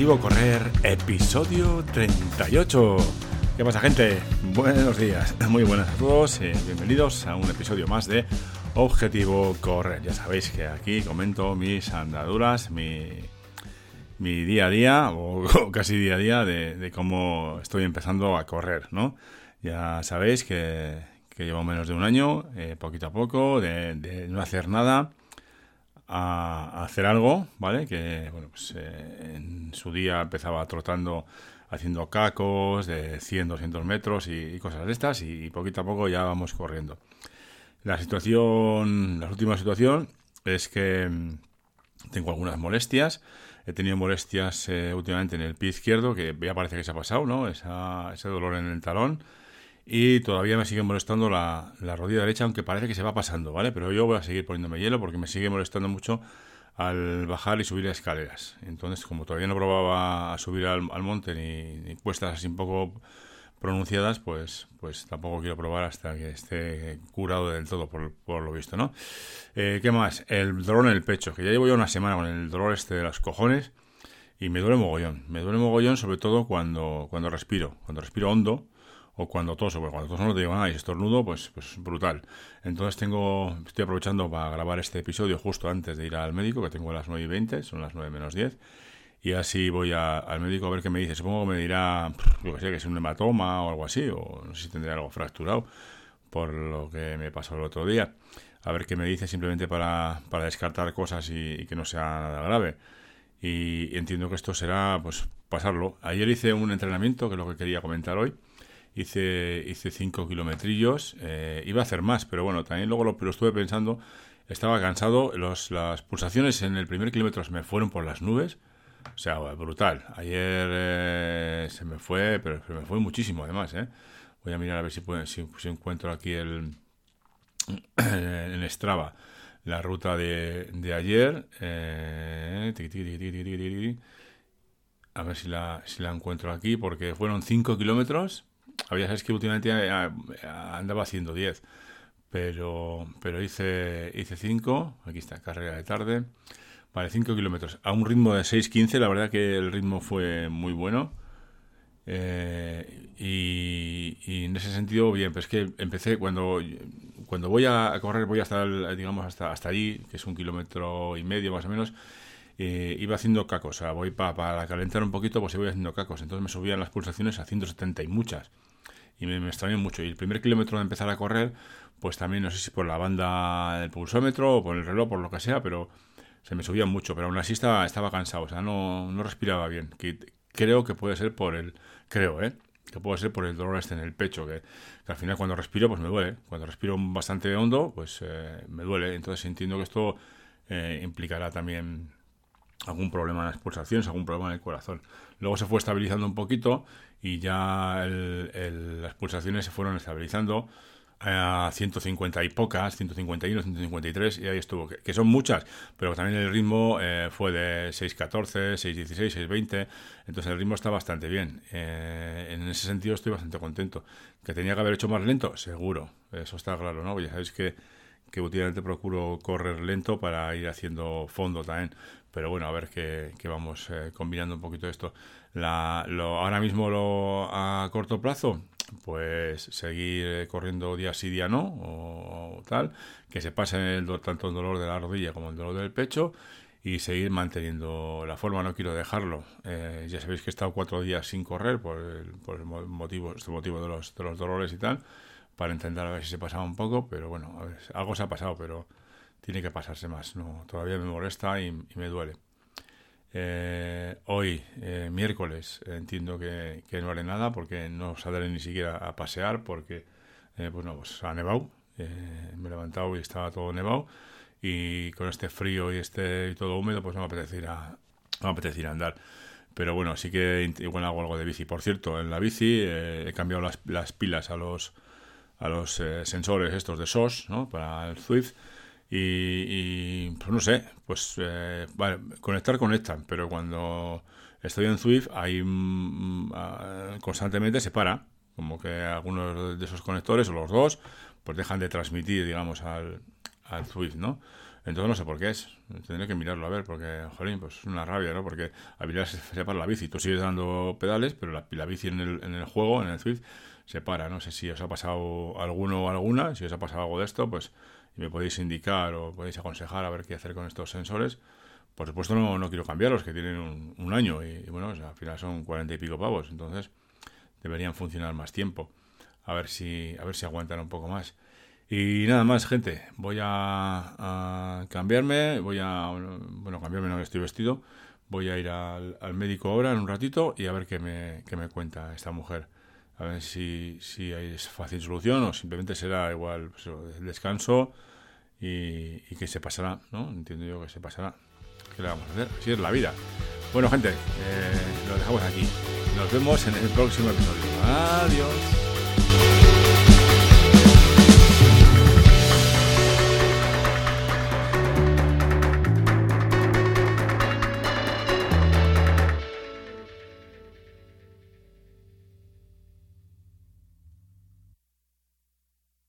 Objetivo Correr, episodio 38. ¿Qué pasa gente? Buenos días, muy buenas a todos, eh, bienvenidos a un episodio más de Objetivo Correr. Ya sabéis que aquí comento mis andaduras, mi, mi día a día, o, casi día a día, de, cómo estoy empezando a correr, ¿no? Ya sabéis que, llevo menos de un año, eh, poquito a poco, de no hacer nada a, hacer algo, ¿vale? Que, bueno, pues eh, en su día empezaba trotando, haciendo cacos de 100, 200 metros y, cosas de estas, y, poquito a poco ya vamos corriendo. La situación, la última situación es que mm, tengo algunas molestias. He tenido molestias eh, últimamente en el pie izquierdo, que ya parece que se ha pasado, ¿no? ese dolor en el talón y todavía me sigue molestando la, rodilla derecha, aunque parece que se va pasando, ¿vale? Pero yo voy a seguir poniéndome hielo porque me sigue molestando mucho al bajar y subir escaleras. Entonces, como todavía no probaba a subir al, monte ni, cuestas así un poco pronunciadas, pues, pues tampoco quiero probar hasta que esté curado del todo, por, lo visto, ¿no? Eh, ¿Qué más? El dolor en el pecho, que ya llevo ya una semana con el dolor este de los cojones y me duele mogollón. Me duele mogollón sobre todo cuando, cuando respiro, cuando respiro hondo o cuando toso, porque cuando toso no te digo nada y estornudo, pues, pues brutal. Entonces tengo, estoy aprovechando para grabar este episodio justo antes de ir al médico, que tengo a las 9 y 20, son las 9 menos 10, y así voy al médico a ver qué me dice. Supongo que me dirá, lo que sé, que es un hematoma o algo así, o no sé si tendré algo fracturado por lo que me pasó el otro día. A ver qué me dice simplemente para, para descartar cosas y, que no sea nada grave. Y entiendo que esto será, pues, pasarlo. Ayer hice un entrenamiento, que es lo que quería comentar hoy, hice, hice cinco kilometrillos, eh, iba a hacer más, pero bueno, también luego lo, lo estuve pensando, estaba cansado, los, las pulsaciones en el primer kilómetro se me fueron por las nubes, o sea, brutal. Ayer eh, se me fue, pero se me fue muchísimo además, ¿eh? Voy a mirar a ver si, si, encuentro aquí el en Strava la ruta de, de ayer. a ver si la, si la encuentro aquí, porque fueron 5 kilómetros había sabes que últimamente andaba haciendo 10, pero, pero hice, hice 5, aquí está, carrera de tarde, vale, 5 kilómetros, a un ritmo de 6.15, la verdad que el ritmo fue muy bueno. Eh, y, en ese sentido, bien, pues que empecé cuando, cuando voy a, correr, voy hasta, digamos, hasta, hasta allí, que es un kilómetro y medio más o menos, eh, iba haciendo cacos, o sea, voy para calentar un poquito, pues voy haciendo cacos, entonces me subían las pulsaciones a 170 y muchas y me, me extrañó mucho. Y el primer kilómetro de empezar a correr, pues también no sé si por la banda del pulsómetro o por el reloj, por lo que sea, pero se me subía mucho, pero aún así estaba, cansado, o sea, no, no respiraba bien. Creo que puede ser por el, creo, ¿eh? que puede ser por el dolor este en el pecho, que, al final cuando respiro pues me duele, cuando respiro bastante hondo pues eh, me duele, entonces entiendo que esto eh, implicará también algún problema en las pulsaciones, algún problema en el corazón. Luego se fue estabilizando un poquito y ya las pulsaciones se fueron estabilizando a 150 y pocas, 151, 153, y ahí estuvo, que, son muchas, pero también el ritmo eh, fue de 6.14, 6.16, 6.20, entonces el ritmo está bastante bien. Eh, en ese sentido estoy bastante contento. ¿Que tenía que haber hecho más lento? Seguro, eso está claro, ¿no? Ya sabéis que, que últimamente procuro correr lento para ir haciendo fondo también, pero bueno, a ver qué, vamos eh, combinando un poquito esto. La, lo, ahora mismo lo, a corto plazo, pues seguir eh, corriendo día sí, día no, o, tal, que se pase el, tanto el dolor de la rodilla como el dolor del pecho y seguir manteniendo la forma, no quiero dejarlo. Eh, ya sabéis que he estado cuatro días sin correr por el, por el motivo, este motivo de los, de los dolores y tal, para intentar a ver si se pasaba un poco, pero bueno, a ver, algo se ha pasado, pero tiene que pasarse más. No, todavía me molesta y, me duele. Eh, hoy, eh, miércoles, entiendo que, no haré nada porque no saldré ni siquiera a pasear porque, eh, pues no, pues ha nevado. me he levantado y estaba todo nevado y con este frío y este y todo húmedo, pues no me apetece ir a, no me apetece ir a andar. Pero bueno, sí que igual hago algo de bici. Por cierto, en la bici he cambiado las, las, pilas a los, a los sensores estos de SOS, ¿no? Para el Swift y, pues no sé, pues eh, vale, conectar conectan, pero cuando estoy en Swift ahí mm, ah, constantemente se para, como que algunos de esos conectores o los dos pues dejan de transmitir, digamos, al, al Swift, ¿no? Entonces no sé por qué es. Tendré que mirarlo a ver, porque, jolín, pues es una rabia, ¿no? Porque habilidad se separa la bici. Tú sigues dando pedales, pero la, la bici en el, en el juego, en el Swift, se para. No sé si os ha pasado alguno o alguna. Si os ha pasado algo de esto, pues me podéis indicar o podéis aconsejar a ver qué hacer con estos sensores. Por supuesto no, no quiero cambiarlos, que tienen un, año y, bueno, al final son cuarenta y pico pavos. Entonces deberían funcionar más tiempo. A ver si, a ver si aguantan un poco más. Y nada más, gente. Voy a, cambiarme. Voy a. Bueno, cambiarme no estoy vestido. Voy a ir al, médico ahora en un ratito y a ver qué me, qué me cuenta esta mujer. A ver si, si hay fácil solución o simplemente será igual pues, el descanso y, que se pasará, ¿no? Entiendo yo que se pasará. ¿Qué le vamos a hacer? Así es la vida. Bueno, gente, eh, lo dejamos aquí. Nos vemos en el próximo episodio. Adiós.